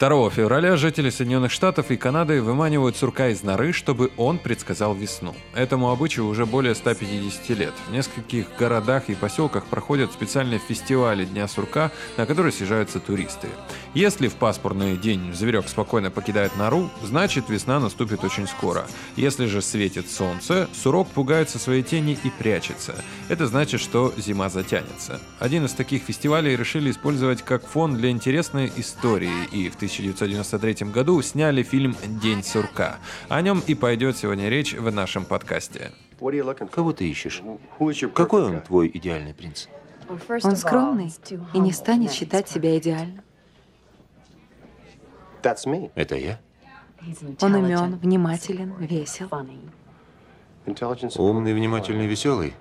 2 февраля жители Соединенных Штатов и Канады выманивают сурка из норы, чтобы он предсказал весну. Этому обычаю уже более 150 лет. В нескольких городах и поселках проходят специальные фестивали Дня сурка, на которые съезжаются туристы. Если в пасмурный день зверек спокойно покидает нору, значит весна наступит очень скоро. Если же светит солнце, сурок пугается своей тени и прячется. Это значит, что зима затянется. Один из таких фестивалей решили использовать как фон для интересной истории и в 1993 году сняли фильм «День сурка». О нем и пойдет сегодня речь в нашем подкасте. Кого ты ищешь? Какой он твой идеальный принц? Он скромный и не станет считать себя идеальным. Это я? Он умен, внимателен, весел. Умный, внимательный, веселый?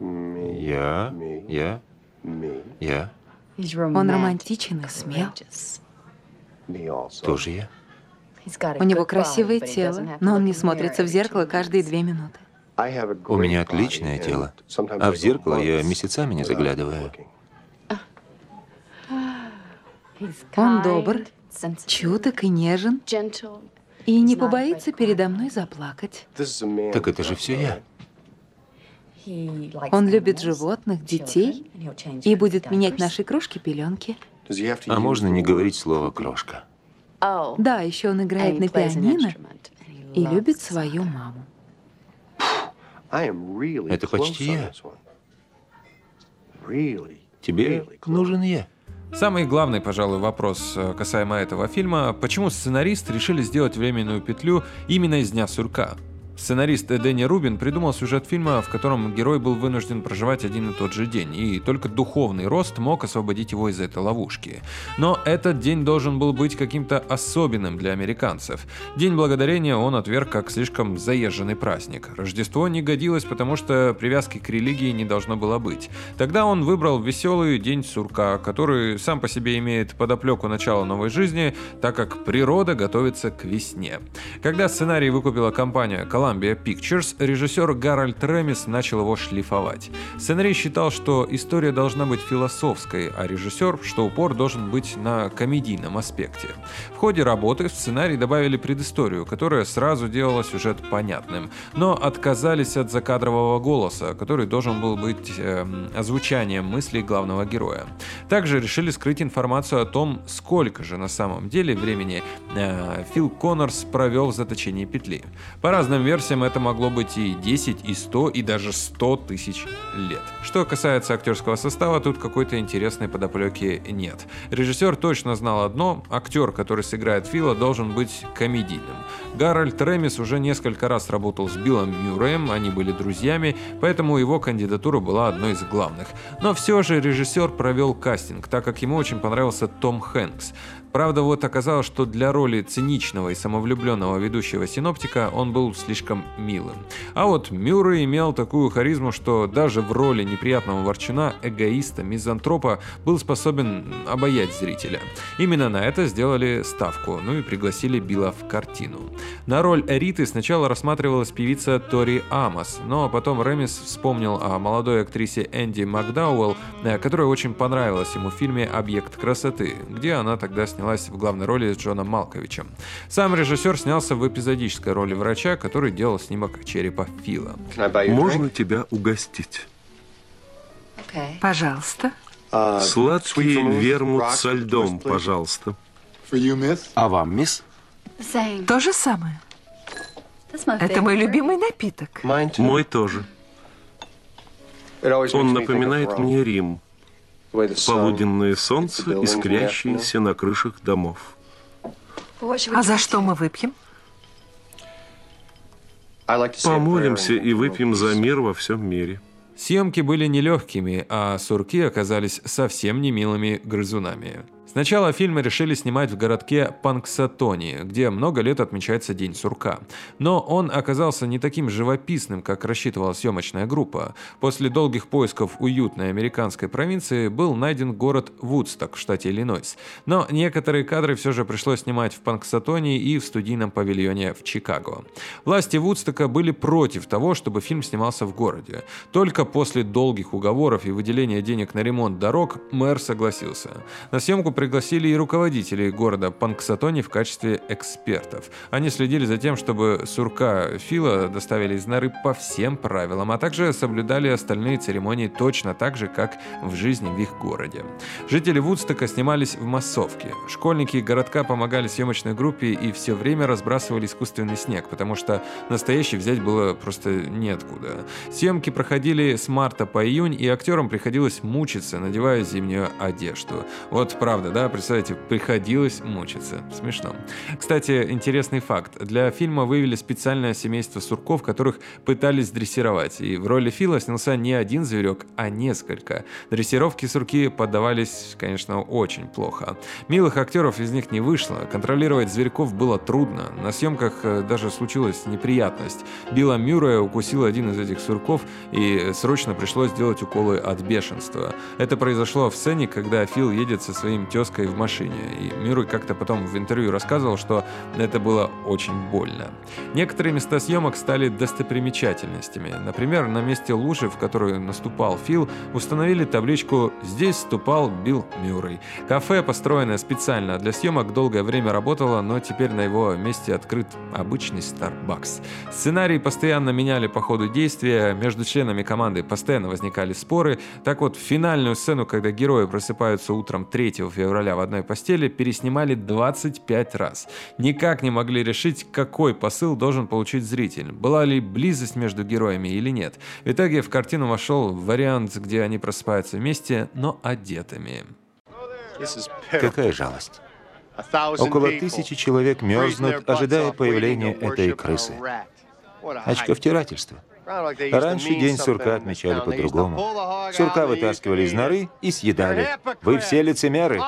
Я, я, я, Он романтичен и смел. Тоже я. У него красивое тело, но он не смотрится в зеркало каждые две минуты. У меня отличное тело, а в зеркало я месяцами не заглядываю. Он добр, чуток и нежен, и не побоится передо мной заплакать. Так это же все я. Он любит животных, детей и будет менять наши кружки пеленки. А можно не говорить слово «крошка»? Да, еще он играет на пианино и любит свою маму. Это почти я. Тебе нужен я. Самый главный, пожалуй, вопрос э, касаемо этого фильма – почему сценарист решили сделать временную петлю именно из Дня сурка? Сценарист Дэнни Рубин придумал сюжет фильма, в котором герой был вынужден проживать один и тот же день, и только духовный рост мог освободить его из этой ловушки. Но этот день должен был быть каким-то особенным для американцев. День Благодарения он отверг как слишком заезженный праздник. Рождество не годилось, потому что привязки к религии не должно было быть. Тогда он выбрал веселый День сурка, который сам по себе имеет подоплеку начала новой жизни, так как природа готовится к весне. Когда сценарий выкупила компания Columbia Pictures, режиссер Гарольд Ремис начал его шлифовать. Сценарий считал, что история должна быть философской, а режиссер, что упор должен быть на комедийном аспекте. В ходе работы в сценарий добавили предысторию, которая сразу делала сюжет понятным, но отказались от закадрового голоса, который должен был быть э, озвучанием мыслей главного героя. Также решили скрыть информацию о том, сколько же на самом деле времени э, Фил Коннорс провел в заточении петли. По разным версиям версиям это могло быть и 10, и 100, и даже 100 тысяч лет. Что касается актерского состава, тут какой-то интересной подоплеки нет. Режиссер точно знал одно, актер, который сыграет Фила, должен быть комедийным. Гарольд Ремис уже несколько раз работал с Биллом Мюрреем, они были друзьями, поэтому его кандидатура была одной из главных. Но все же режиссер провел кастинг, так как ему очень понравился Том Хэнкс. Правда, вот оказалось, что для роли циничного и самовлюбленного ведущего синоптика он был слишком милым. А вот Мюррей имел такую харизму, что даже в роли неприятного ворчуна, эгоиста, мизантропа был способен обаять зрителя. Именно на это сделали ставку, ну и пригласили Билла в картину. На роль Эриты сначала рассматривалась певица Тори Амос, но потом Ремис вспомнил о молодой актрисе Энди Макдауэлл, э, которая очень понравилась ему в фильме «Объект красоты», где она тогда снялась в главной роли с Джоном Малковичем. Сам режиссер снялся в эпизодической роли врача, который делал снимок черепа Фила. Можно тебя угостить? Пожалуйста. Сладкий вермут со льдом, пожалуйста. А вам, мисс? То же самое. Это мой любимый напиток. Мой тоже. Он напоминает мне Рим. Полуденное солнце, искрящееся на крышах домов. А за что мы выпьем? Помолимся и выпьем за мир во всем мире. Съемки были нелегкими, а сурки оказались совсем не милыми грызунами. Сначала фильмы решили снимать в городке Панксатони, где много лет отмечается День сурка. Но он оказался не таким живописным, как рассчитывала съемочная группа. После долгих поисков уютной американской провинции был найден город Вудсток в штате Иллинойс. Но некоторые кадры все же пришлось снимать в Панксатони и в студийном павильоне в Чикаго. Власти Вудстока были против того, чтобы фильм снимался в городе. Только после долгих уговоров и выделения денег на ремонт дорог мэр согласился. На съемку пригласили и руководителей города Панксатони в качестве экспертов. Они следили за тем, чтобы сурка Фила доставили из норы по всем правилам, а также соблюдали остальные церемонии точно так же, как в жизни в их городе. Жители Вудстока снимались в массовке. Школьники городка помогали съемочной группе и все время разбрасывали искусственный снег, потому что настоящий взять было просто неоткуда. Съемки проходили с марта по июнь, и актерам приходилось мучиться, надевая зимнюю одежду. Вот правда, да, представляете, приходилось мучиться. Смешно. Кстати, интересный факт. Для фильма вывели специальное семейство сурков, которых пытались дрессировать. И в роли Фила снялся не один зверек, а несколько. Дрессировки сурки поддавались, конечно, очень плохо. Милых актеров из них не вышло. Контролировать зверьков было трудно. На съемках э, даже случилась неприятность. Билла Мюррея укусил один из этих сурков, и срочно пришлось делать уколы от бешенства. Это произошло в сцене, когда Фил едет со своим тезкой в машине. И Мюррей как-то потом в интервью рассказывал, что это было очень больно. Некоторые места съемок стали достопримечательностями. Например, на месте лужи, в которую наступал Фил, установили табличку «Здесь ступал Билл Мюррей». Кафе, построенное специально для съемок, долгое время работало, но теперь на его месте открыт обычный Starbucks. Сценарий постоянно меняли по ходу действия, между членами команды постоянно возникали споры. Так вот, финальную сцену, когда герои просыпаются утром 3 февраля в одной постели, переснимали 25 раз. Никак не могли решить, какой посыл должен получить зритель. Была ли близость между героями или нет. В итоге в картину вошел вариант, где они просыпаются вместе, но одетыми. Какая жалость. Около тысячи человек мерзнут, ожидая появления этой крысы. Очковтирательство. Раньше день сурка отмечали по-другому. Сурка вытаскивали из норы и съедали. Вы все лицемеры.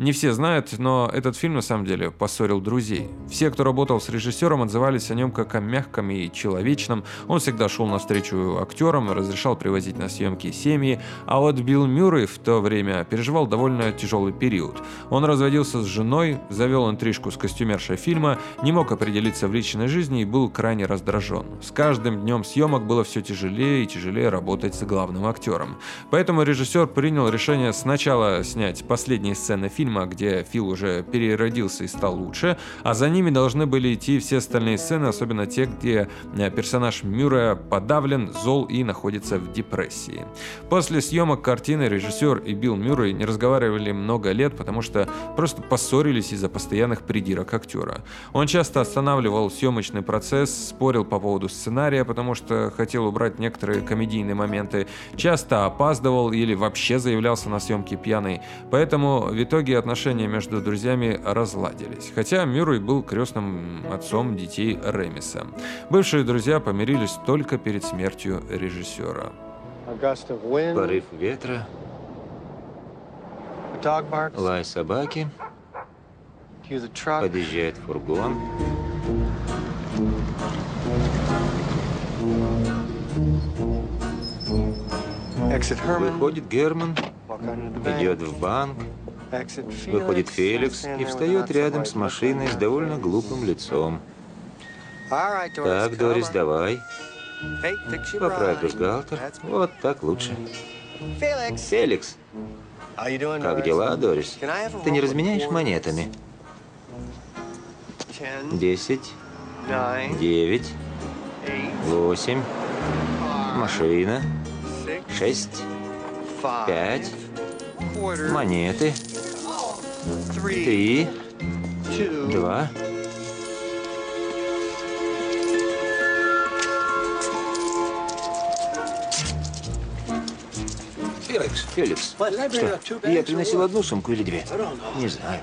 Не все знают, но этот фильм на самом деле поссорил друзей. Все, кто работал с режиссером, отзывались о нем как о мягком и человечном. Он всегда шел навстречу актерам, разрешал привозить на съемки семьи. А вот Билл Мюррей в то время переживал довольно тяжелый период. Он разводился с женой, завел интрижку с костюмершей фильма, не мог определиться в личной жизни и был крайне раздражен. С каждым днем съемок было все тяжелее и тяжелее работать с главным актером. Поэтому режиссер принял решение сначала снять последние сцены фильма, где Фил уже переродился и стал лучше, а за ними должны были идти все остальные сцены, особенно те, где э, персонаж Мюррея подавлен, зол и находится в депрессии. После съемок картины режиссер и Билл Мюррей не разговаривали много лет, потому что просто поссорились из-за постоянных придирок актера. Он часто останавливал съемочный процесс, спорил по поводу сценария, потому что хотел убрать некоторые комедийные моменты, часто опаздывал или вообще заявлялся на съемки пьяный, поэтому в итоге отношения между друзьями разладились. Хотя Мюррей был крестным отцом детей Ремиса. Бывшие друзья помирились только перед смертью режиссера. Порыв ветра, лай собаки, подъезжает фургон. Выходит Герман, идет в банк, выходит Феликс и встает рядом с машиной с довольно глупым лицом. Так, Дорис, давай. Поправь бюстгальтер. Вот так лучше. Феликс! Как дела, Дорис? Ты не разменяешь монетами? Десять, девять, восемь, машина, шесть, пять, монеты, три, два. Феликс, Феликс, что? Я приносил одну сумку или две? Не знаю.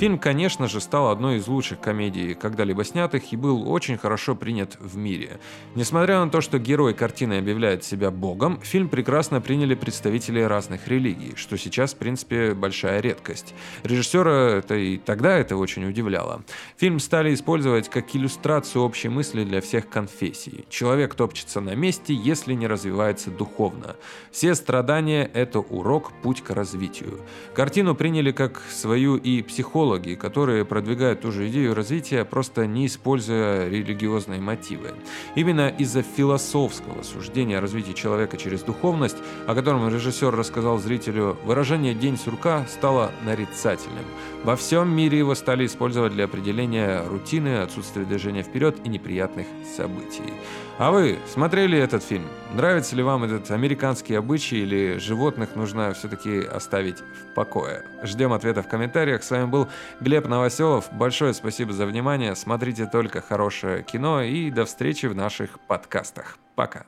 Фильм, конечно же, стал одной из лучших комедий, когда-либо снятых, и был очень хорошо принят в мире. Несмотря на то, что герой картины объявляет себя богом, фильм прекрасно приняли представители разных религий, что сейчас, в принципе, большая редкость. Режиссера это и тогда это очень удивляло. Фильм стали использовать как иллюстрацию общей мысли для всех конфессий. Человек топчется на месте, если не развивается духовно. Все страдания – это урок, путь к развитию. Картину приняли как свою и психологи, идеологи, которые продвигают ту же идею развития, просто не используя религиозные мотивы. Именно из-за философского суждения о развитии человека через духовность, о котором режиссер рассказал зрителю, выражение «день сурка» стало нарицательным. Во всем мире его стали использовать для определения рутины, отсутствия движения вперед и неприятных событий. А вы смотрели этот фильм? Нравится ли вам этот американский обычай или животных нужно все-таки оставить в покое? Ждем ответа в комментариях. С вами был Глеб Новоселов. Большое спасибо за внимание. Смотрите только хорошее кино и до встречи в наших подкастах. Пока.